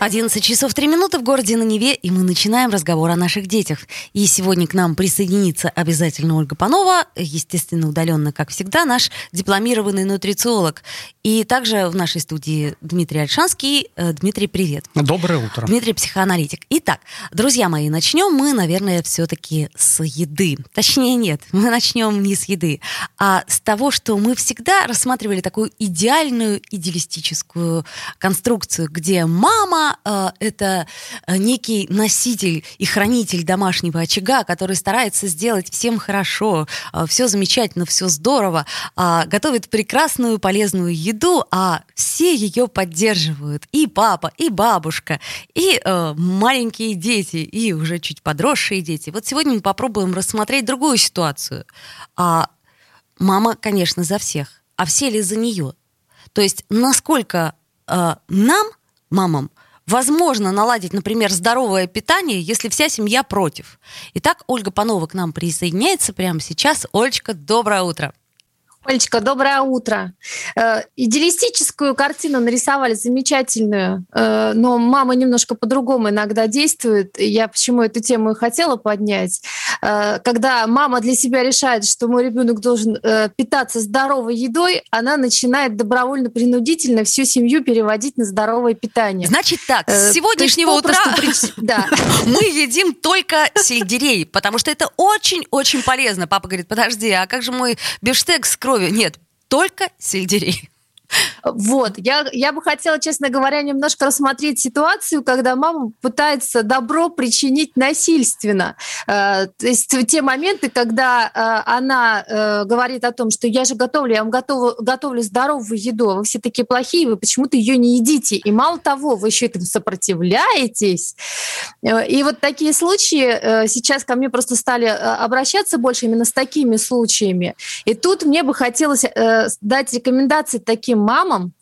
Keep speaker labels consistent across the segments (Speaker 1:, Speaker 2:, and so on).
Speaker 1: 11 часов 3 минуты в городе на Неве, и мы начинаем разговор о наших детях. И сегодня к нам присоединится обязательно Ольга Панова, естественно, удаленно, как всегда, наш дипломированный нутрициолог. И также в нашей студии Дмитрий Альшанский. Э, Дмитрий, привет.
Speaker 2: Доброе утро.
Speaker 1: Дмитрий, психоаналитик. Итак, друзья мои, начнем мы, наверное, все-таки с еды. Точнее, нет, мы начнем не с еды, а с того, что мы всегда рассматривали такую идеальную, идеалистическую конструкцию, где мама э, это э, некий носитель и хранитель домашнего очага, который старается сделать всем хорошо, э, все замечательно, все здорово, э, готовит прекрасную полезную еду, а все ее поддерживают. И папа, и бабушка, и э, маленькие дети, и уже чуть подросшие дети. Вот сегодня мы попробуем рассмотреть другую ситуацию. А мама, конечно, за всех, а все ли за нее? То есть насколько э, нам, мамам, возможно наладить, например, здоровое питание, если вся семья против. Итак, Ольга Панова к нам присоединяется прямо сейчас. Олечка, доброе утро.
Speaker 3: Олечка, доброе утро. Э, идеалистическую картину нарисовали замечательную, э, но мама немножко по-другому иногда действует. Я почему эту тему и хотела поднять. Э, когда мама для себя решает, что мой ребенок должен питаться здоровой едой, она начинает добровольно-принудительно всю семью переводить на здоровое питание.
Speaker 1: Значит так, с сегодняшнего утра мы едим только сельдерей, потому что это очень-очень полезно. Папа говорит, подожди, а как же мой бифштекс с? Крови. Нет, только сельдерей.
Speaker 3: Вот, я, я бы хотела, честно говоря, немножко рассмотреть ситуацию, когда мама пытается добро причинить насильственно. Э, то есть те моменты, когда э, она э, говорит о том, что я же готовлю, я вам готову, готовлю здоровую еду, а вы все такие плохие, вы почему-то ее не едите. И мало того, вы еще этому сопротивляетесь. И вот такие случаи сейчас ко мне просто стали обращаться больше именно с такими случаями. И тут мне бы хотелось дать рекомендации таким таким мамам,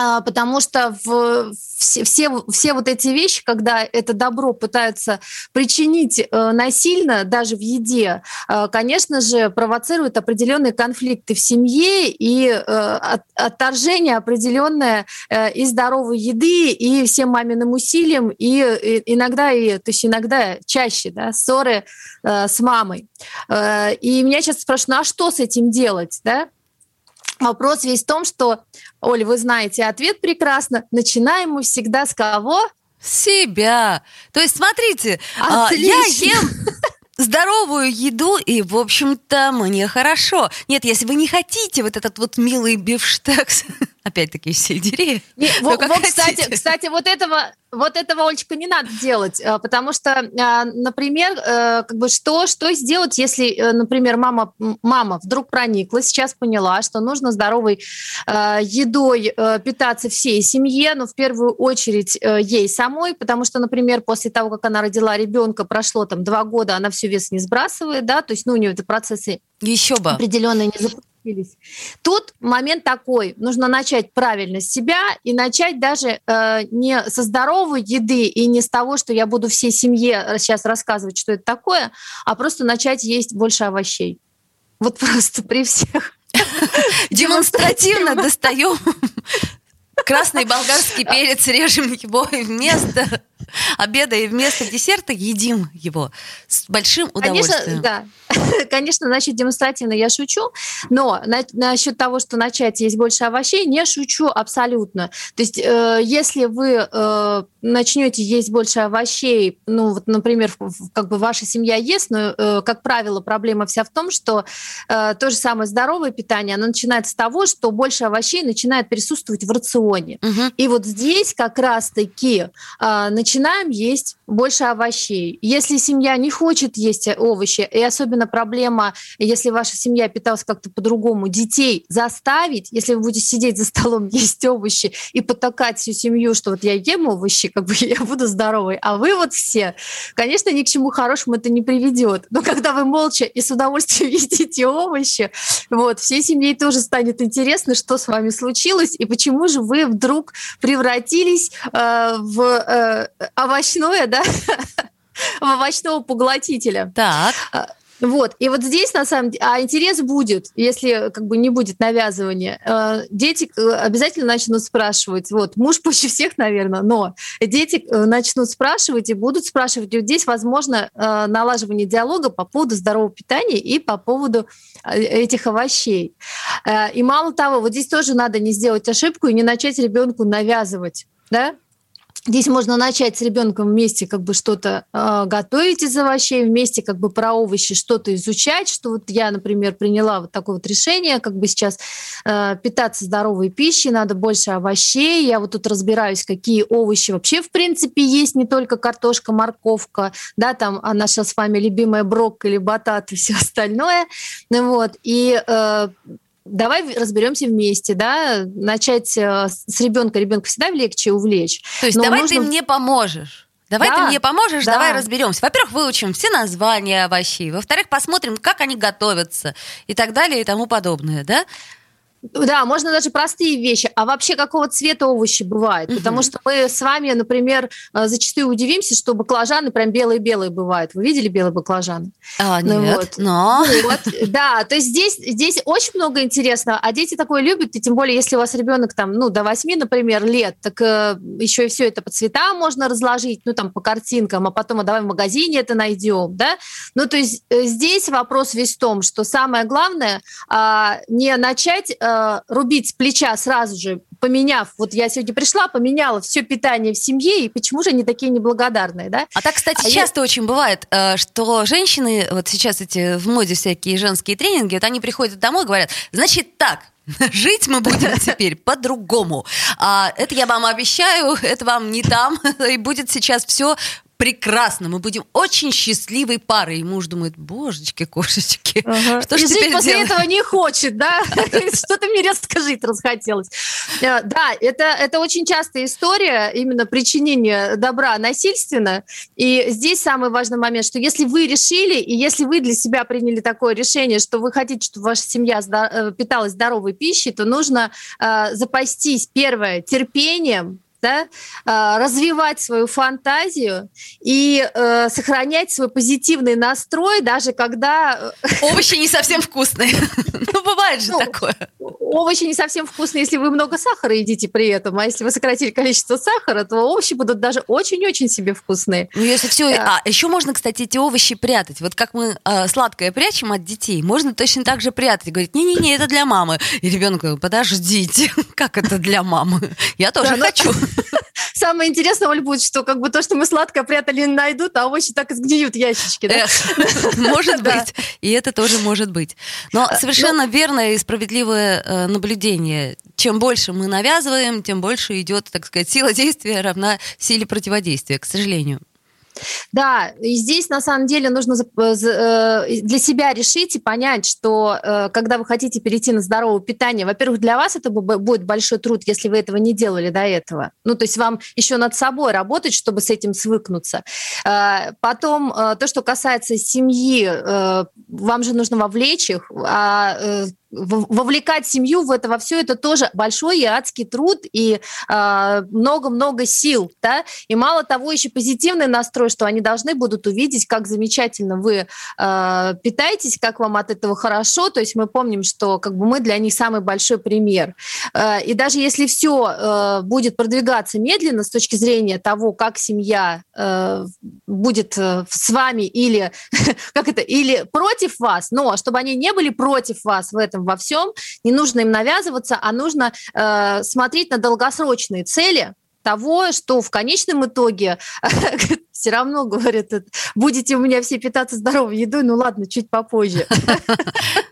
Speaker 3: а, потому что в, все, все, все вот эти вещи, когда это добро пытаются причинить э, насильно, даже в еде, э, конечно же, провоцируют определенные конфликты в семье и э, от, отторжение определенное и здоровой еды, и всем маминым усилиям, и, иногда, и, то есть иногда чаще, да, ссоры с мамой. И меня сейчас спрашивают, ну а что с этим делать, да? Вопрос весь в том, что, Оля, вы знаете ответ прекрасно. Начинаем мы всегда с кого?
Speaker 1: Себя. То есть, смотрите, Отлично. я ем здоровую еду, и, в общем-то, мне хорошо. Нет, если вы не хотите вот этот вот милый бифштекс, опять-таки, сельдерей,
Speaker 3: не, вот, вот, кстати, кстати, вот этого вот этого, Олечка, не надо делать, э, потому что, э, например, э, как бы что, что сделать, если, например, мама, мама вдруг проникла, сейчас поняла, что нужно здоровой едой питаться всей семье, но в первую очередь ей самой, потому что, например, после того, как она родила ребенка, прошло там два года, она все вес не сбрасывает, да, то есть, ну, у нее это процессы
Speaker 1: еще бы.
Speaker 3: определенные не запустились научились. Тут момент такой, нужно начать правильно с себя и начать даже э, не со здоровой еды и не с того, что я буду всей семье сейчас рассказывать, что это такое, а просто начать есть больше овощей. Вот просто при всех.
Speaker 1: Демонстративно достаем красный болгарский перец, режем его вместо обеда и вместо десерта едим его с большим удовольствием.
Speaker 3: Конечно, да. Конечно, значит, демонстративно я шучу, но на, насчет того, что начать есть больше овощей, не шучу абсолютно. То есть, э, если вы э, начнете есть больше овощей, ну, вот, например, как бы ваша семья ест, но, э, как правило, проблема вся в том, что э, то же самое здоровое питание, оно начинается с того, что больше овощей начинает присутствовать в рационе. Угу. И вот здесь как раз-таки э, начинаем есть больше овощей. Если семья не хочет есть овощи, и особенно проблема, если ваша семья питалась как-то по-другому, детей заставить, если вы будете сидеть за столом, есть овощи и потакать всю семью, что вот я ем овощи, как бы я буду здоровой, а вы вот все, конечно, ни к чему хорошему это не приведет. Но когда вы молча и с удовольствием едите овощи, вот, всей семье тоже станет интересно, что с вами случилось и почему же вы вдруг превратились э, в э, овощное, да, в овощного поглотителя.
Speaker 1: Так.
Speaker 3: А, вот. И вот здесь, на самом деле, а интерес будет, если как бы не будет навязывания. Э, дети э, обязательно начнут спрашивать. Вот, муж пуще всех, наверное, но дети э, начнут спрашивать и будут спрашивать. И вот здесь, возможно, налаживание диалога по поводу здорового питания и по поводу этих овощей. И мало того, вот здесь тоже надо не сделать ошибку и не начать ребенку навязывать да, Здесь можно начать с ребенком вместе как бы что-то э, готовить из овощей, вместе как бы про овощи что-то изучать, что вот я, например, приняла вот такое вот решение, как бы сейчас э, питаться здоровой пищей, надо больше овощей, я вот тут разбираюсь, какие овощи вообще в принципе есть, не только картошка, морковка, да, там а наша с вами любимая брокколи, батат и все остальное, вот, и э, давай разберемся вместе, да, начать э, с ребенка, ребенка всегда легче увлечь.
Speaker 1: То есть давай нужно... ты мне поможешь. Давай да, ты мне поможешь, да. давай разберемся. Во-первых, выучим все названия овощей. Во-вторых, посмотрим, как они готовятся и так далее и тому подобное, да?
Speaker 3: Да, можно даже простые вещи. А вообще какого цвета овощи бывают? Угу. Потому что мы с вами, например, э, зачастую удивимся, что баклажаны прям белые-белые бывают. Вы видели белые баклажаны?
Speaker 1: А, ну нет, вот. но...
Speaker 3: Вот, да, то есть здесь, здесь очень много интересного. А дети такое любят, и тем более, если у вас ребенок там, ну, до 8, например, лет, так э, еще и все это по цветам можно разложить, ну, там, по картинкам, а потом, а давай в магазине это найдем, да? Ну, то есть э, здесь вопрос весь в том, что самое главное э, не начать э, рубить с плеча сразу же, поменяв, вот я сегодня пришла, поменяла все питание в семье, и почему же они такие неблагодарные, да?
Speaker 1: А так, кстати, а часто я... очень бывает, э, что женщины, вот сейчас эти в моде всякие женские тренинги, вот они приходят домой и говорят, значит так, Жить мы будем теперь по-другому. А, это я вам обещаю, это вам не там, и будет сейчас все прекрасно, мы будем очень счастливой парой. И муж думает, божечки, кошечки,
Speaker 3: ага. что
Speaker 1: же теперь
Speaker 3: после
Speaker 1: делать?
Speaker 3: этого не хочет, да? Что-то мне расскажи, расхотелось. Э, да, это, это очень частая история именно причинения добра насильственно. И здесь самый важный момент, что если вы решили, и если вы для себя приняли такое решение, что вы хотите, чтобы ваша семья э, питалась здоровой пищей, то нужно э, запастись, первое, терпением, да, а, развивать свою фантазию и э, сохранять свой позитивный настрой, даже когда...
Speaker 1: Э, овощи не совсем вкусные. Ну, бывает же ну, такое.
Speaker 3: Овощи не совсем вкусные, если вы много сахара едите при этом, а если вы сократили количество сахара, то овощи будут даже очень-очень себе вкусные.
Speaker 1: Ну, если все... А, еще можно, кстати, эти овощи прятать. Вот как мы э, сладкое прячем от детей, можно точно так же прятать. Говорит, не-не-не, это для мамы. И ребенок говорит, подождите, как это для мамы? Я тоже да, хочу.
Speaker 3: Самое интересное, Оль, будет, что как бы то, что мы сладкое прятали, найдут, а овощи так и сгниют ящички. Да?
Speaker 1: Может быть. И это тоже может быть. Но а, совершенно ну верное и справедливое э, наблюдение. Чем больше мы навязываем, тем больше идет, так сказать, сила действия равна силе противодействия, к сожалению.
Speaker 3: Да, и здесь на самом деле нужно э, для себя решить и понять, что э, когда вы хотите перейти на здоровое питание, во-первых, для вас это будет большой труд, если вы этого не делали до этого. Ну, то есть вам еще над собой работать, чтобы с этим свыкнуться. Э, потом, то, что касается семьи, вам же нужно вовлечь их, а вовлекать семью в это во все это тоже большой и адский труд и а, много-много э, сил, да, и мало того еще позитивный настрой, что они должны будут увидеть, как замечательно вы э, питаетесь, как вам от этого хорошо, то есть мы помним, что как бы мы для них самый большой пример, э, и даже если все э, будет продвигаться медленно с точки зрения того, как семья э, будет э, с вами или как это или против вас, но чтобы они не были против вас в этом этом во всем, не нужно им навязываться, а нужно э, смотреть на долгосрочные цели, того, что в конечном итоге все равно, говорят, будете у меня все питаться здоровой едой, ну ладно, чуть попозже.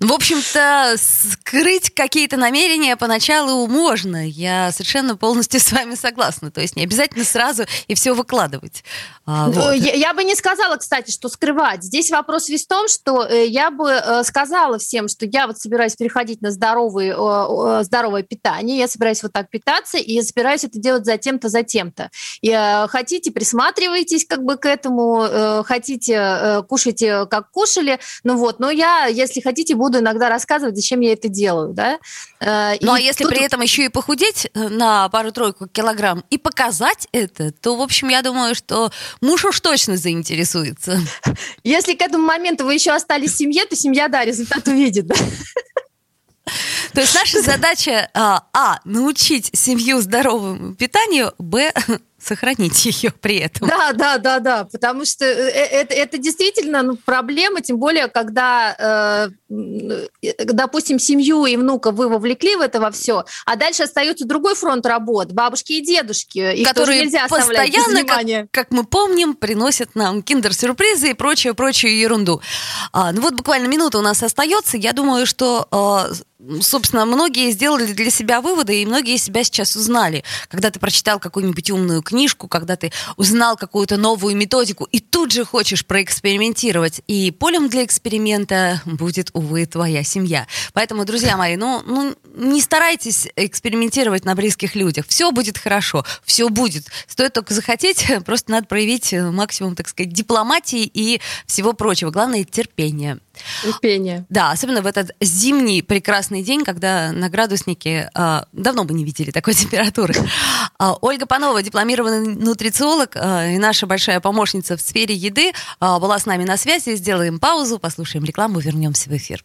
Speaker 1: Ну, в общем-то, скрыть какие-то намерения поначалу можно. Я совершенно полностью с вами согласна. То есть не обязательно сразу и все выкладывать.
Speaker 3: А, вот. я, я бы не сказала, кстати, что скрывать. Здесь вопрос весь в том, что э, я бы э, сказала всем, что я вот собираюсь переходить на здоровый, здоровое питание, я собираюсь вот так питаться, и собираюсь это делать за тем-то, за тем-то. И э, хотите, присматривайтесь как бы к этому, хотите, кушайте, как кушали, ну вот, но я, если хотите, буду иногда рассказывать, зачем я это делаю, да.
Speaker 1: Ну а если тут... при этом еще и похудеть на пару-тройку килограмм и показать это, то, в общем, я думаю, что муж уж точно заинтересуется.
Speaker 3: Если к этому моменту вы еще остались в семье, то семья, да, результат увидит, да.
Speaker 1: То есть наша задача а, а научить семью здоровому питанию, б сохранить ее при этом.
Speaker 3: Да, да, да, да, потому что э, э, это, это действительно ну, проблема, тем более, когда, э, допустим, семью и внука вы вовлекли в это во все, а дальше остается другой фронт работ, бабушки и дедушки, их
Speaker 1: которые нельзя постоянно, как, как мы помним, приносят нам киндер-сюрпризы и прочую-прочую ерунду. А, ну вот буквально минута у нас остается, я думаю, что а, собственно, многие сделали для себя выводы, и многие себя сейчас узнали. Когда ты прочитал какую-нибудь умную книжку, когда ты узнал какую-то новую методику, и тут же хочешь проэкспериментировать. И полем для эксперимента будет, увы, твоя семья. Поэтому, друзья мои, ну, ну не старайтесь экспериментировать на близких людях. Все будет хорошо, все будет. Стоит только захотеть, просто надо проявить максимум, так сказать, дипломатии и всего прочего. Главное — терпение.
Speaker 3: Терпение.
Speaker 1: Да, особенно в этот зимний прекрасный день, когда на градуснике а, давно бы не видели такой температуры. А, Ольга Панова, дипломированный нутрициолог а, и наша большая помощница в сфере еды, а, была с нами на связи. Сделаем паузу, послушаем рекламу, вернемся в эфир.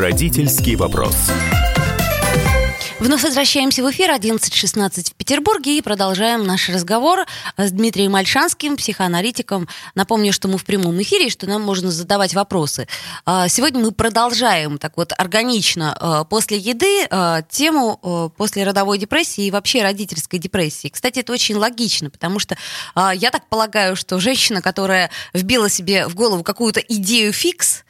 Speaker 4: Родительский вопрос.
Speaker 1: Вновь возвращаемся в эфир 11.16 в Петербурге и продолжаем наш разговор с Дмитрием Альшанским, психоаналитиком. Напомню, что мы в прямом эфире, что нам можно задавать вопросы. А, сегодня мы продолжаем так вот органично а, после еды а, тему после родовой депрессии и вообще родительской депрессии. Кстати, это очень логично, потому что я так полагаю, что женщина, которая вбила себе в голову какую-то идею фикс,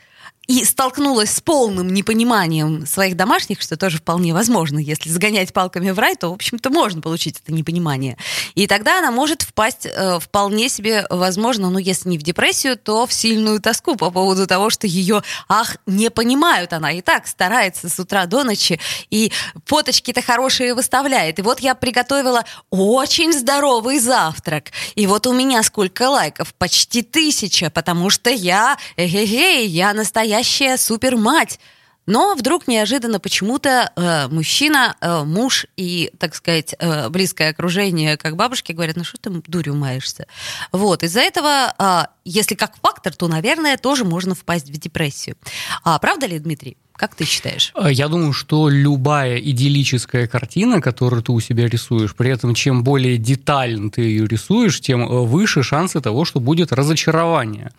Speaker 1: и столкнулась с полным непониманием своих домашних, что тоже вполне возможно. Если загонять палками в рай, то, в общем-то, можно получить это непонимание. И тогда она может впасть э, вполне себе, возможно, ну, если не в депрессию, то в сильную тоску по поводу того, что ее, ах, не понимают. Она и так старается с утра до ночи, и фоточки-то хорошие выставляет. И вот я приготовила очень здоровый завтрак. И вот у меня сколько лайков? Почти тысяча, потому что я, эгегей, я настоящая настоящая супермать. Но вдруг неожиданно почему-то э, мужчина, э, муж и, так сказать, э, близкое окружение, как бабушки, говорят, ну что ты дурью маешься? Вот, из-за этого, э, если как фактор, то, наверное, тоже можно впасть в депрессию. А правда ли, Дмитрий? Как ты считаешь?
Speaker 2: Э, я думаю, что любая идиллическая картина, которую ты у себя рисуешь, при этом чем более детально ты ее рисуешь, тем э, выше шансы того, что будет разочарование.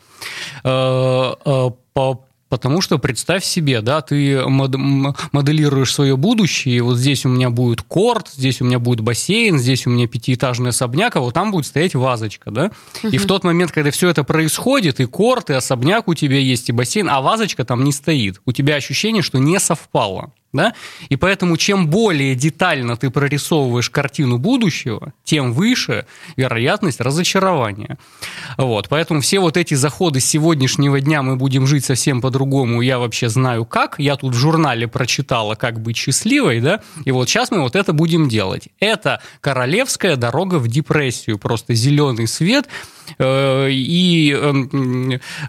Speaker 2: Э, по Потому что представь себе, да, ты моделируешь свое будущее, и вот здесь у меня будет корт, здесь у меня будет бассейн, здесь у меня пятиэтажный особняк, а вот там будет стоять вазочка, да. Угу. И в тот момент, когда все это происходит, и корт, и особняк у тебя есть, и бассейн, а вазочка там не стоит, у тебя ощущение, что не совпало. Да? И поэтому чем более детально ты прорисовываешь картину будущего, тем выше вероятность разочарования. Вот. Поэтому все вот эти заходы с сегодняшнего дня мы будем жить совсем по-другому, я вообще знаю как, я тут в журнале прочитала, как быть счастливой, да, и вот сейчас мы вот это будем делать. Это королевская дорога в депрессию, просто зеленый свет э, и э,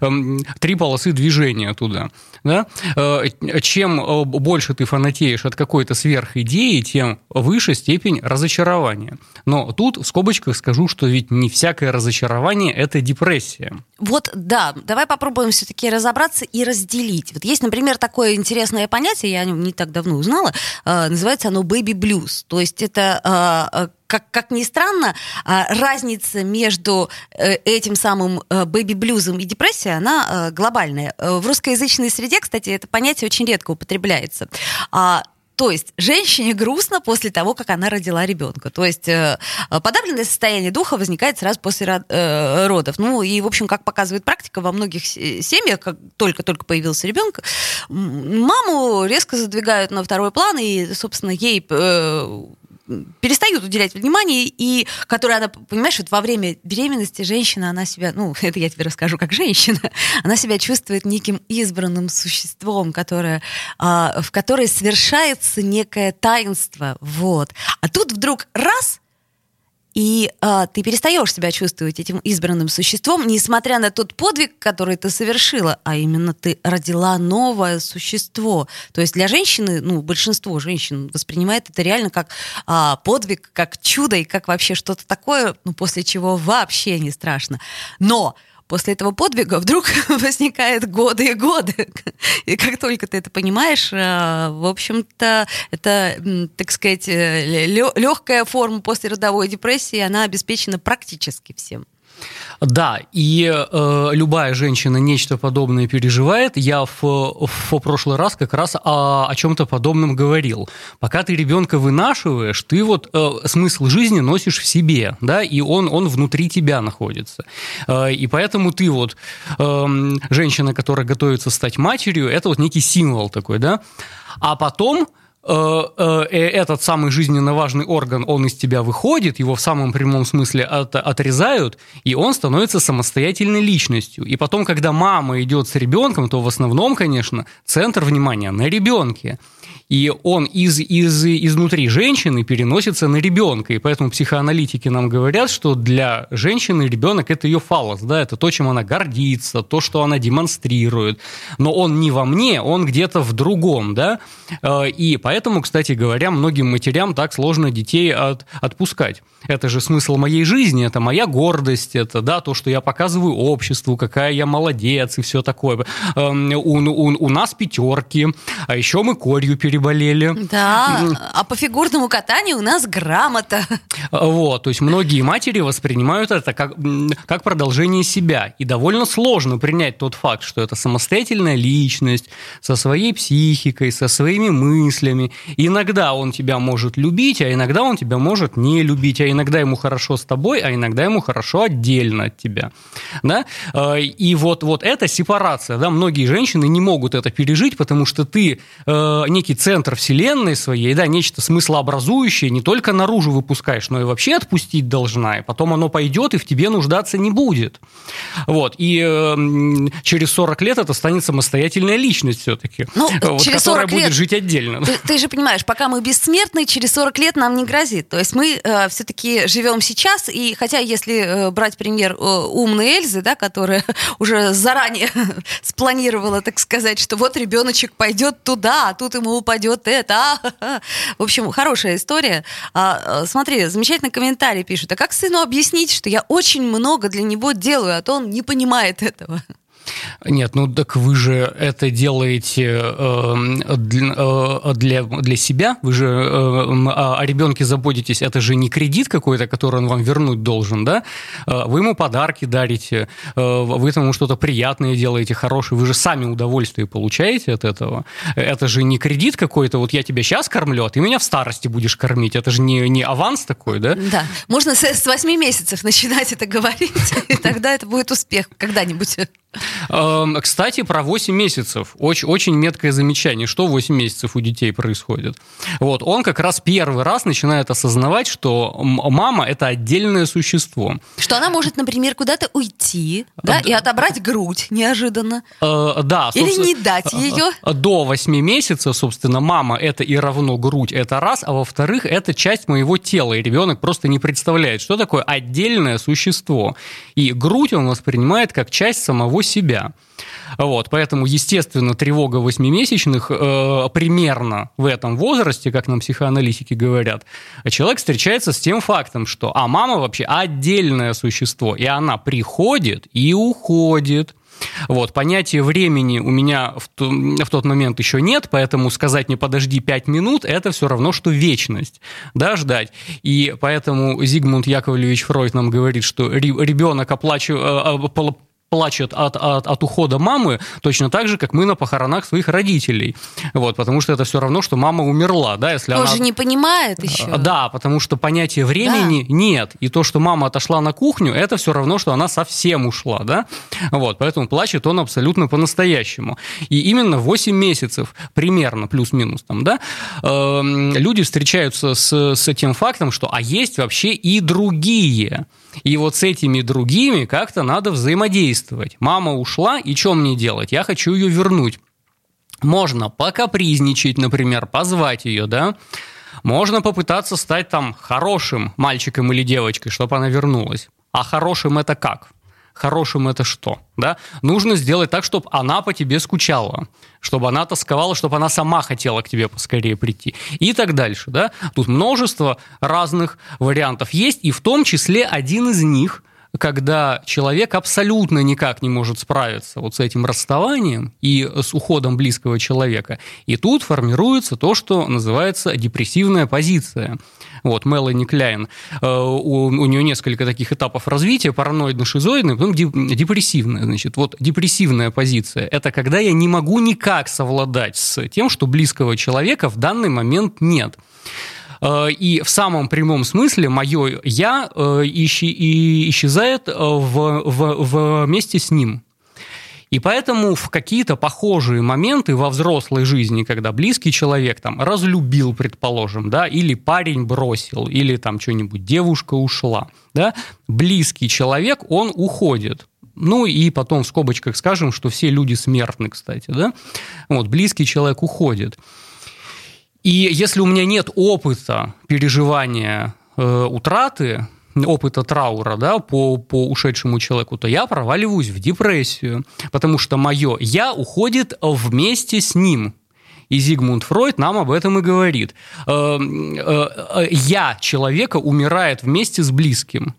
Speaker 2: э, три полосы движения туда. Да? Э, чем э, больше ты фанатеешь от какой-то сверхидеи, тем выше степень разочарования. Но тут в скобочках скажу, что ведь не всякое разочарование – это депрессия.
Speaker 1: Вот, да, давай попробуем все-таки разобраться и разделить. Вот есть, например, такое интересное понятие, я о нем не так давно узнала, э, называется оно baby blues. То есть это э, как, как ни странно, разница между этим самым бэби-блюзом и депрессией, она глобальная. В русскоязычной среде, кстати, это понятие очень редко употребляется. А, то есть женщине грустно после того, как она родила ребенка. То есть э, подавленное состояние духа возникает сразу после э, родов. Ну и, в общем, как показывает практика, во многих семьях, как только-только появился ребенок, маму резко задвигают на второй план, и, собственно, ей э, перестают уделять внимание, и которая она, понимаешь, вот во время беременности женщина, она себя, ну, это я тебе расскажу как женщина, она себя чувствует неким избранным существом, которое, а, в которой совершается некое таинство, вот. А тут вдруг раз, и а, ты перестаешь себя чувствовать этим избранным существом, несмотря на тот подвиг, который ты совершила, а именно ты родила новое существо. То есть для женщины, ну, большинство женщин воспринимает это реально как а, подвиг, как чудо и как вообще что-то такое, ну, после чего вообще не страшно. Но после этого подвига вдруг возникают годы и годы. И как только ты это понимаешь, э, в общем-то, это, так сказать, э, легкая форма послеродовой депрессии, она обеспечена практически всем.
Speaker 2: Да, и э, любая женщина нечто подобное переживает. Я в, в прошлый раз как раз о, о чем-то подобном говорил. Пока ты ребенка вынашиваешь, ты вот э, смысл жизни носишь в себе, да, и он, он внутри тебя находится. Э, и поэтому ты вот, э, женщина, которая готовится стать матерью, это вот некий символ такой, да. А потом этот самый жизненно важный орган, он из тебя выходит, его в самом прямом смысле от, отрезают, и он становится самостоятельной личностью. И потом, когда мама идет с ребенком, то в основном, конечно, центр внимания на ребенке и он из, из, изнутри женщины переносится на ребенка. И поэтому психоаналитики нам говорят, что для женщины ребенок – это ее фалос, да, это то, чем она гордится, то, что она демонстрирует. Но он не во мне, он где-то в другом, да. Э, и поэтому, кстати говоря, многим матерям так сложно детей от, отпускать. Это же смысл моей жизни, это моя гордость, это да, то, что я показываю обществу, какая я молодец и все такое. Эм, у, у, у нас пятерки, а еще мы корью перебываем болели.
Speaker 1: Да, а по фигурному катанию у нас грамота.
Speaker 2: Вот, то есть многие матери воспринимают это как, как продолжение себя. И довольно сложно принять тот факт, что это самостоятельная личность со своей психикой, со своими мыслями. И иногда он тебя может любить, а иногда он тебя может не любить, а иногда ему хорошо с тобой, а иногда ему хорошо отдельно от тебя. Да? Э, и вот, вот эта сепарация, да, многие женщины не могут это пережить, потому что ты э, некий центр центр вселенной своей, да, нечто смыслообразующее не только наружу выпускаешь, но и вообще отпустить должна, и потом оно пойдет и в тебе нуждаться не будет. Вот, и э, через 40 лет это станет самостоятельная личность все-таки, ну, вот, через которая будет лет, жить отдельно.
Speaker 1: Ты, ты же понимаешь, пока мы бессмертны, через 40 лет нам не грозит. То есть мы э, все-таки живем сейчас, и хотя если э, брать пример э, умной Эльзы, да, которая уже заранее спланировала, так сказать, что вот ребеночек пойдет туда, а тут ему упадет упадет это. А, в общем, хорошая история. А, смотри, замечательный комментарий пишут. А как сыну объяснить, что я очень много для него делаю, а то он не понимает этого?
Speaker 2: Нет, ну так вы же это делаете эм, э, для, для себя, вы же э, о ребенке заботитесь, это же не кредит какой-то, который он вам вернуть должен, да? Э, вы ему подарки дарите, э, вы ему что-то приятное делаете, хорошее, вы же сами удовольствие получаете от этого. Это же не кредит какой-то, вот я тебя сейчас кормлю, а ты меня в старости будешь кормить, это же не, не аванс такой, да?
Speaker 1: Да, можно с, с 8 месяцев начинать это говорить, и тогда это будет успех когда-нибудь.
Speaker 2: Эм, кстати, про 8 месяцев. Очень, очень меткое замечание, что 8 месяцев у детей происходит. Вот, он как раз первый раз начинает осознавать, что мама – это отдельное существо.
Speaker 1: Что она может, например, куда-то уйти, да, и отобрать грудь неожиданно.
Speaker 2: Э, да.
Speaker 1: Или не дать ее.
Speaker 2: До 8 месяцев, собственно, мама – это и равно грудь, это раз, а во-вторых, это часть моего тела, и ребенок просто не представляет, что такое отдельное существо. И грудь он воспринимает как часть самого себя. Вот, поэтому, естественно, тревога восьмимесячных э, примерно в этом возрасте, как нам психоаналитики говорят, человек встречается с тем фактом, что а мама вообще отдельное существо, и она приходит и уходит. Вот, понятия времени у меня в, в тот момент еще нет, поэтому сказать не подожди 5 минут, это все равно, что вечность, да, ждать. И поэтому Зигмунд Яковлевич Фройд нам говорит, что ребенок оплачивает э, плачет от, от, от ухода мамы точно так же, как мы на похоронах своих родителей. Вот, потому что это все равно, что мама умерла. Да, если
Speaker 1: Тоже
Speaker 2: она...
Speaker 1: не понимает еще.
Speaker 2: А, да, потому что понятия времени да. нет. И то, что мама отошла на кухню, это все равно, что она совсем ушла. Да? Вот, поэтому плачет он абсолютно по-настоящему. И именно 8 месяцев, примерно, плюс-минус, там, да, э, люди встречаются с, с этим фактом, что а есть вообще и другие. И вот с этими другими как-то надо взаимодействовать. Мама ушла, и что мне делать? Я хочу ее вернуть. Можно покапризничать, например, позвать ее, да? Можно попытаться стать там хорошим мальчиком или девочкой, чтобы она вернулась. А хорошим это как? хорошим это что? Да? Нужно сделать так, чтобы она по тебе скучала, чтобы она тосковала, чтобы она сама хотела к тебе поскорее прийти. И так дальше. Да? Тут множество разных вариантов есть, и в том числе один из них – когда человек абсолютно никак не может справиться вот с этим расставанием и с уходом близкого человека. И тут формируется то, что называется депрессивная позиция. Вот, Мелани Кляйн, э, у, у нее несколько таких этапов развития, параноидно-шизоидная, потом депрессивная. Значит, вот депрессивная позиция – это когда я не могу никак совладать с тем, что близкого человека в данный момент нет. Э, и в самом прямом смысле мое «я» э, исчезает в, в, вместе с ним. И поэтому в какие-то похожие моменты во взрослой жизни, когда близкий человек там разлюбил, предположим, да, или парень бросил, или там что-нибудь девушка ушла, да, близкий человек, он уходит. Ну и потом в скобочках скажем, что все люди смертны, кстати, да. Вот, близкий человек уходит. И если у меня нет опыта переживания э, утраты, опыта траура да, по, по ушедшему человеку, то я проваливаюсь в депрессию, потому что мое «я» уходит вместе с ним. И Зигмунд Фройд нам об этом и говорит. Э, э, э, «Я» человека умирает вместе с близким.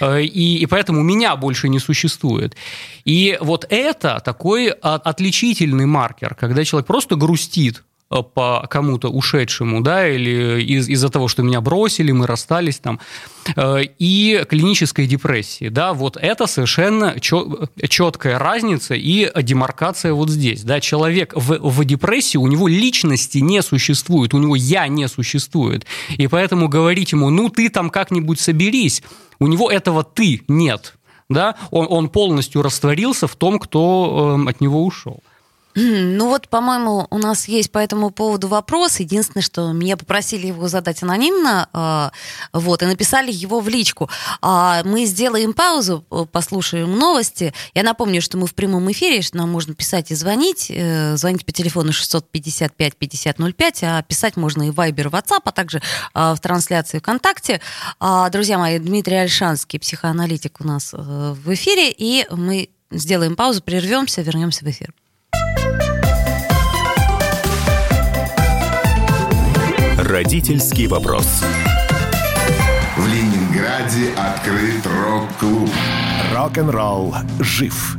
Speaker 2: И, и поэтому меня больше не существует. И вот это такой отличительный маркер, когда человек просто грустит Э, по кому-то ушедшему, да, или из- из-за того, что меня бросили, мы расстались там, э, и клинической депрессии, да, вот это совершенно четкая разница и демаркация вот здесь, да, человек в, в депрессии, у него личности не существует, у него я не существует, и поэтому говорить ему, ну, ты там как-нибудь соберись, у него этого ты нет, да, он, он полностью растворился в том, кто э, от него ушел.
Speaker 1: Ну вот, по-моему, у нас есть по этому поводу вопрос. Единственное, что меня попросили его задать анонимно, а, вот, и написали его в личку. А, мы сделаем паузу, послушаем новости. Я напомню, что мы в прямом эфире, что нам можно писать и звонить. Э, звонить по телефону 655-5005, а писать можно и в Viber, WhatsApp, а также а, в трансляции ВКонтакте. Друзья мои, Дмитрий Альшанский, психоаналитик у нас э, в эфире, и мы сделаем паузу, прервемся, вернемся в эфир.
Speaker 4: Родительский вопрос.
Speaker 5: В Ленинграде открыт рок-клуб.
Speaker 4: Рок-н-ролл жив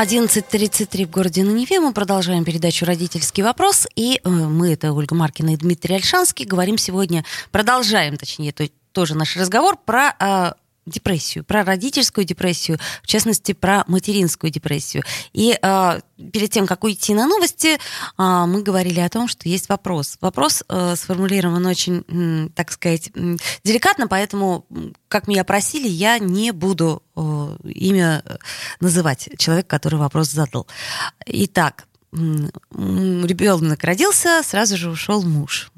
Speaker 1: 11.33 в городе на Неве. Мы продолжаем передачу «Родительский вопрос». И э, мы, это Ольга Маркина и Дмитрий Альшанский, говорим сегодня, продолжаем, точнее, то, тоже наш разговор про э, депрессию, про родительскую депрессию, в частности, про материнскую депрессию. И э, перед тем, как уйти на новости, э, мы говорили о том, что есть вопрос. Вопрос э, сформулирован очень, так сказать, э, деликатно, поэтому, как меня просили, я не буду э, имя называть человека, который вопрос задал. Итак, ребенок родился, сразу же ушел муж.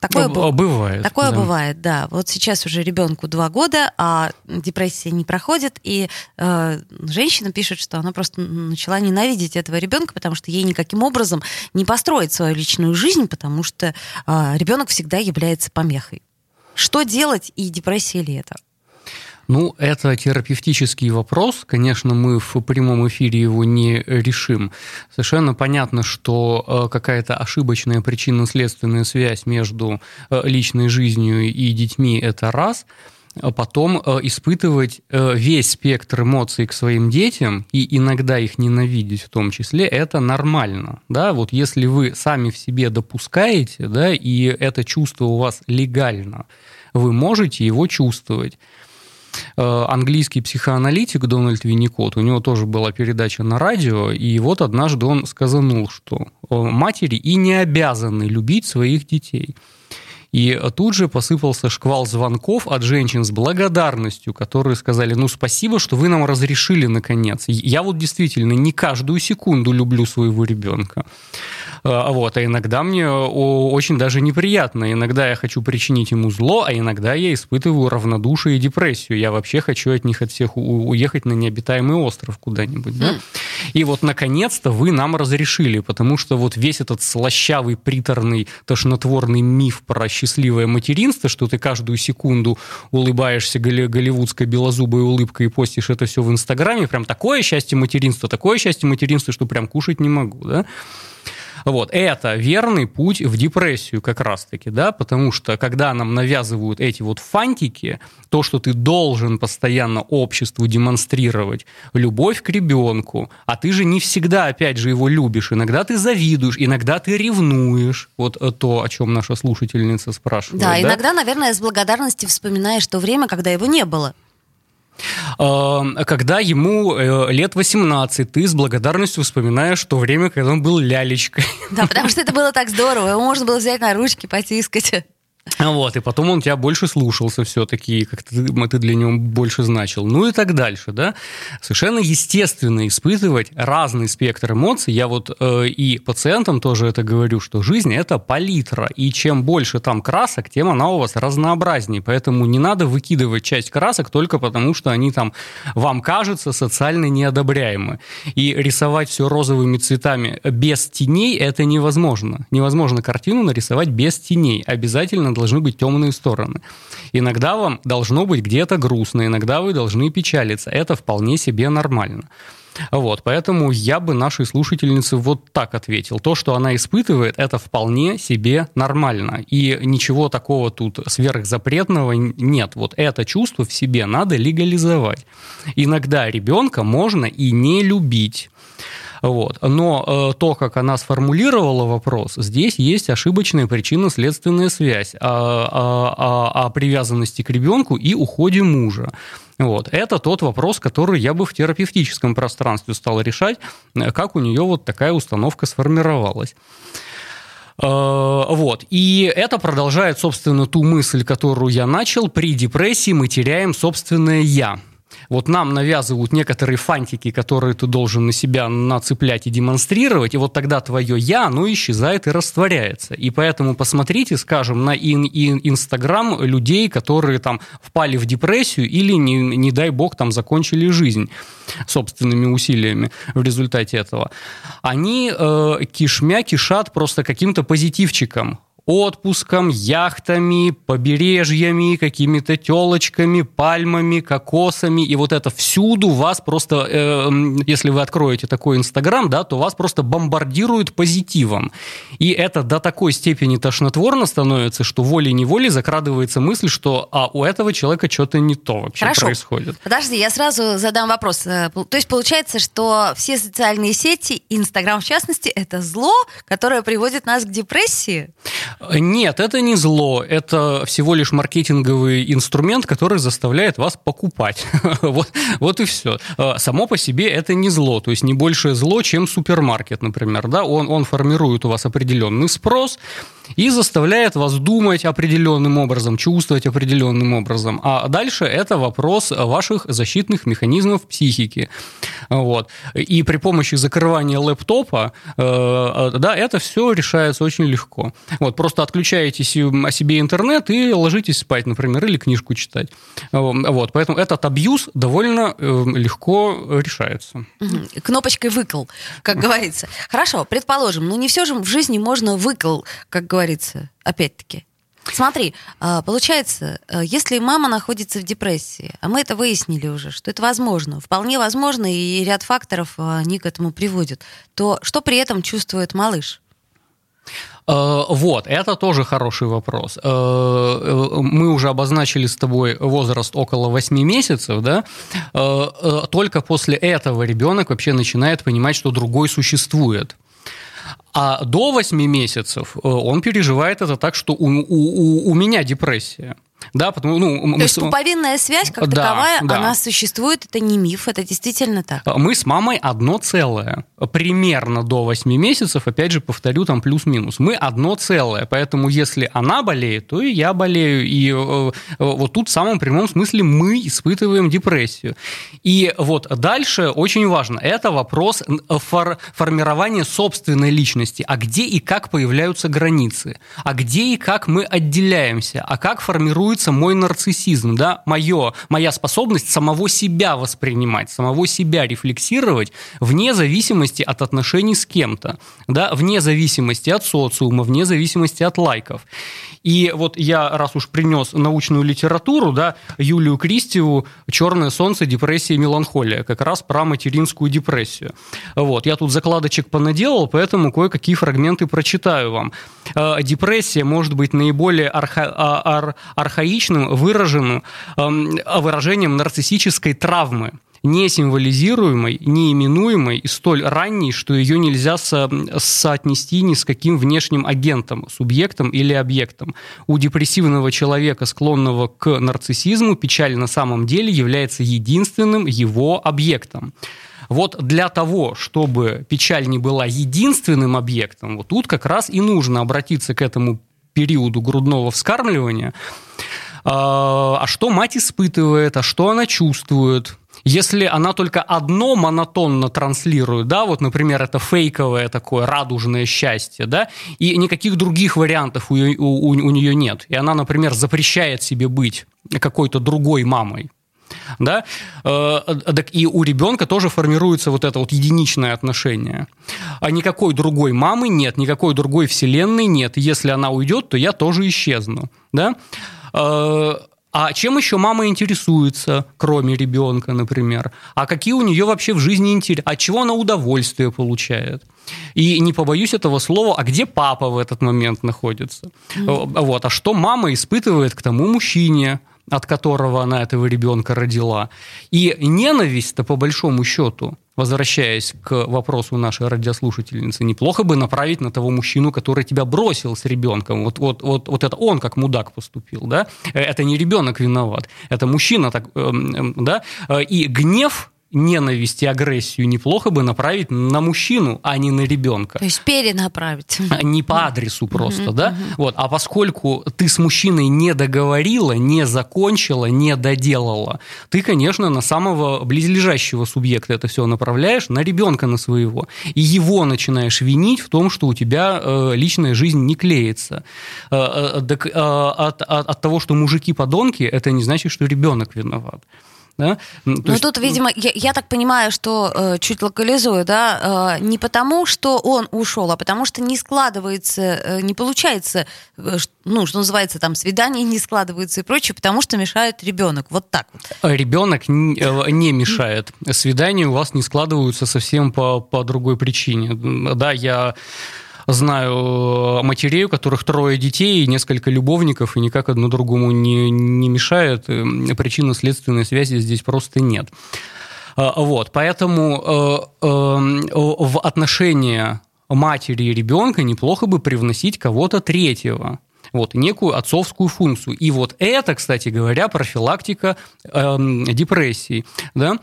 Speaker 2: Такое ну, бывает.
Speaker 1: Такое да. бывает, да. Вот сейчас уже ребенку два года, а депрессия не проходит, и э, женщина пишет, что она просто начала ненавидеть этого ребенка, потому что ей никаким образом не построить свою личную жизнь, потому что э, ребенок всегда является помехой. Что делать и депрессия ли это?
Speaker 2: Ну, это терапевтический вопрос. Конечно, мы в прямом эфире его не решим. Совершенно понятно, что э, какая-то ошибочная причинно-следственная связь между э, личной жизнью и детьми – это раз – а потом э, испытывать весь спектр эмоций к своим детям и иногда их ненавидеть в том числе, это нормально. Да? Вот если вы сами в себе допускаете, да, и это чувство у вас легально, вы можете его чувствовать. Э, английский психоаналитик Дональд Винникот, у него тоже была передача на радио, и вот однажды он сказанул, что э, матери и не обязаны любить своих детей. И тут же посыпался шквал звонков от женщин с благодарностью, которые сказали, ну спасибо, что вы нам разрешили наконец. Я вот действительно не каждую секунду люблю своего ребенка. А, вот, а иногда мне очень даже неприятно. Иногда я хочу причинить ему зло, а иногда я испытываю равнодушие и депрессию. Я вообще хочу от них от всех уехать на необитаемый остров куда-нибудь. Да? И вот наконец-то вы нам разрешили, потому что вот весь этот слащавый, приторный, тошнотворный миф про счастливое материнство, что ты каждую секунду улыбаешься голливудской белозубой улыбкой и постишь это все в Инстаграме, прям такое счастье материнства, такое счастье материнства, что прям кушать не могу, да? Вот, это верный путь в депрессию как раз-таки, да, потому что когда нам навязывают эти вот фантики, то, что ты должен постоянно обществу демонстрировать любовь к ребенку, а ты же не всегда, опять же, его любишь, иногда ты завидуешь, иногда ты ревнуешь, вот э, то, о чем наша слушательница спрашивает.
Speaker 1: Да, да? иногда, наверное, с благодарности вспоминаешь то время, когда его не было.
Speaker 2: Эм, когда ему э, лет 18, ты с благодарностью вспоминаешь то время, когда он был лялечкой.
Speaker 1: Да, потому что это было так здорово. Его можно было взять на ручки, потискать.
Speaker 2: Вот, и потом он тебя больше слушался все-таки, как-то ты, ты для него больше значил. Ну и так дальше, да. Совершенно естественно испытывать разный спектр эмоций. Я вот э, и пациентам тоже это говорю, что жизнь – это палитра, и чем больше там красок, тем она у вас разнообразнее. Поэтому не надо выкидывать часть красок только потому, что они там вам кажутся социально неодобряемы. И рисовать все розовыми цветами без теней – это невозможно. Невозможно картину нарисовать без теней. Обязательно должны быть темные стороны. Иногда вам должно быть где-то грустно, иногда вы должны печалиться. Это вполне себе нормально. Вот, поэтому я бы нашей слушательнице вот так ответил. То, что она испытывает, это вполне себе нормально. И ничего такого тут сверхзапретного нет. Вот это чувство в себе надо легализовать. Иногда ребенка можно и не любить. Вот. Но э, то, как она сформулировала вопрос, здесь есть ошибочная причинно-следственная связь о, о, о, о привязанности к ребенку и уходе мужа. Вот. Это тот вопрос, который я бы в терапевтическом пространстве стал решать, э, как у нее вот такая установка сформировалась. Э, вот. И это продолжает, собственно, ту мысль, которую я начал. При депрессии мы теряем собственное «я». Вот нам навязывают некоторые фантики, которые ты должен на себя нацеплять и демонстрировать, и вот тогда твое «я», оно исчезает и растворяется. И поэтому посмотрите, скажем, на ин ин Инстаграм людей, которые там впали в депрессию или, не, не дай бог, там закончили жизнь собственными усилиями в результате этого. Они э, кишмя кишат просто каким-то позитивчиком отпуском, яхтами, побережьями, какими-то телочками, пальмами, кокосами. И вот это всюду вас просто, э, если вы откроете такой Инстаграм, да, то вас просто бомбардируют позитивом. И это до такой степени тошнотворно становится, что волей-неволей закрадывается мысль, что а у этого человека что-то не то вообще
Speaker 1: Хорошо.
Speaker 2: происходит.
Speaker 1: Подожди, я сразу задам вопрос. Э, То есть получается, что все социальные сети, Инстаграм в частности, это зло, которое приводит нас к депрессии?
Speaker 2: Нет, это не зло, это всего лишь маркетинговый инструмент, который заставляет вас покупать. вот, вот и все. Само по себе это не зло, то есть не большее зло, чем супермаркет, например. Да? Он, он формирует у вас определенный спрос и заставляет вас думать определенным образом, чувствовать определенным образом. А дальше это вопрос ваших защитных механизмов психики. Вот. И при помощи закрывания лэптопа, э, да, это все решается очень легко. Вот, просто отключаете о себе интернет и ложитесь спать, например, или книжку читать. Э, Вот, поэтому этот абьюз довольно э, легко решается.
Speaker 1: Кнопочкой выкл, как говорится. Хорошо, предположим, но не все же в жизни можно выкл, как говорится, опять-таки. Смотри, а, получается, э, если мама находится в депрессии, а мы это выяснили уже, что это возможно, вполне возможно, и ряд факторов а, они к этому приводят, то что при этом чувствует малыш?
Speaker 2: Э, Вот, это тоже хороший вопрос. Э, Мы уже обозначили с тобой возраст около 8 месяцев, да? Только после этого ребенок вообще начинает понимать, что другой существует. А до 8 месяцев э, он переживает это так, что у, у- у- у меня депрессия. Да, потому ну,
Speaker 1: То
Speaker 2: мы
Speaker 1: есть
Speaker 2: с-
Speaker 1: пуповинная связь как
Speaker 2: Да,
Speaker 1: таковая,
Speaker 2: да.
Speaker 1: она существует, это не миф, это действительно так.
Speaker 2: Мы с мамой одно целое. Примерно до 8 месяцев, опять же, повторю, там плюс-минус. Мы одно целое. Поэтому если она болеет, то и я болею. И э, э, вот тут в самом прямом смысле мы испытываем депрессию. И вот дальше очень важно. Это вопрос фор- формирования собственной личности. А где и как появляются границы? А где и как мы отделяемся? А как формируется мой нарциссизм? Да? Моё, моя способность самого себя воспринимать, самого себя рефлексировать вне зависимости от отношений с кем-то, да? вне зависимости от социума, вне зависимости от лайков. И вот я, раз уж принес научную литературу, да, Юлию Кристеву «Черное солнце. Депрессия и меланхолия», как раз про материнскую депрессию. Вот. Я тут закладочек понаделал, поэтому кое-какие фрагменты прочитаю вам. Э, Депрессия может быть наиболее арха- а- ар- архаичным выраженным эм, выражением нарциссической травмы не символизируемой, не именуемой и столь ранней, что ее нельзя со- соотнести ни с каким внешним агентом, субъектом или объектом. У депрессивного человека, склонного к нарциссизму, печаль на самом деле является единственным его объектом. Вот для того, чтобы печаль не была единственным объектом, вот тут как раз и нужно обратиться к этому периоду грудного вскармливания. А а что мать испытывает, а что она чувствует? Если она только одно монотонно транслирует, да, вот, например, это фейковое такое радужное счастье, да, и никаких других вариантов у, у- у нее нет, и она, например, запрещает себе быть какой-то другой мамой, да, э, так и у ребенка тоже формируется вот это вот единичное отношение. А никакой другой мамы нет, никакой другой вселенной нет. Если она уйдет, то я тоже исчезну, да. Э, А чем еще мама интересуется, кроме ребенка, например? А какие у нее вообще в жизни интересы? От чего она удовольствие получает? И не побоюсь этого слова, а где папа в этот момент находится? Э, Вот. А что мама испытывает к тому мужчине, от которого она этого ребенка родила. И ненависть-то, по большому счету, возвращаясь к вопросу нашей радиослушательницы, неплохо бы направить на того мужчину, который тебя бросил с ребенком. Вот, вот, вот, вот это он как мудак поступил, да? Э, Это не ребенок виноват, это мужчина так, эм, эм, да? Э, И гнев ненависть и агрессию неплохо бы направить на мужчину, а не на ребенка
Speaker 1: То есть перенаправить.
Speaker 2: а не по адресу просто, да? Вот, а поскольку ты с мужчиной не договорила, не закончила, не доделала, ты, конечно, на самого близлежащего субъекта это все направляешь, на ребенка на своего, и его начинаешь винить в том, что у тебя э, личная жизнь не клеится. Э, э, так, э, от, от- от того, что мужики подонки, это не значит, что ребенок виноват. Да?
Speaker 1: Ну, есть... тут, видимо, я, я так понимаю, что э, чуть локализую, да, э, не потому, что он ушел, а потому что не складывается, э, не получается, э, ну, что называется, там, свидание не складывается и прочее, потому что мешает ребенок. Вот так вот.
Speaker 2: Ребенок не, э, не мешает. Свидания у вас не складываются совсем по, по другой причине. Да, я знаю матерей, у которых трое детей несколько любовников, и никак одно другому не, не мешает. Причинно-следственной связи здесь просто нет. А, вот, поэтому э, э, в отношения матери и ребенка неплохо бы привносить кого-то третьего вот, некую отцовскую функцию. И вот это, кстати говоря, профилактика э, депрессии. Да?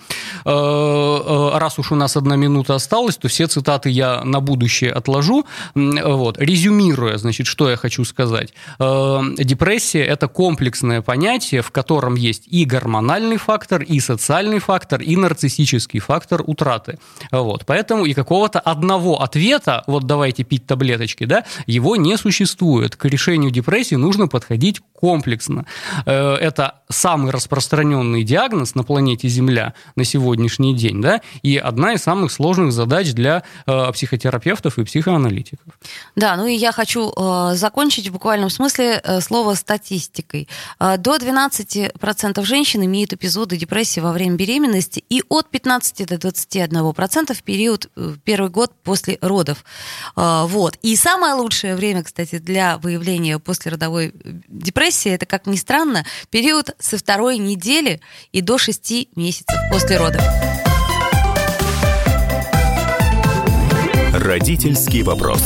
Speaker 2: Э, э, раз уж у нас одна минута осталась, то все цитаты я на будущее отложу. Вот. Резюмируя, значит, что я хочу сказать. Э, депрессия – это комплексное понятие, в котором есть и гормональный фактор, и социальный фактор, и нарциссический фактор утраты. Вот. Поэтому и какого-то одного ответа, вот давайте пить таблеточки, да, его не существует. К решению депрессии нужно подходить комплексно. Э, это самый распространенный диагноз на планете Земля на сегодняшний день, да, и одна из самых сложных задач для э, психотерапевтов и психоаналитиков.
Speaker 1: Да, ну и я хочу э, закончить в буквальном смысле слово статистикой. До 12% женщин имеют эпизоды депрессии во время беременности и от 15 до 21% в период первый год после родов. Вот. И самое лучшее время, кстати, для выявления послеродовой депрессии, это, как ни странно, период со второй недели и до шести месяцев после родов.
Speaker 4: Родительский вопрос.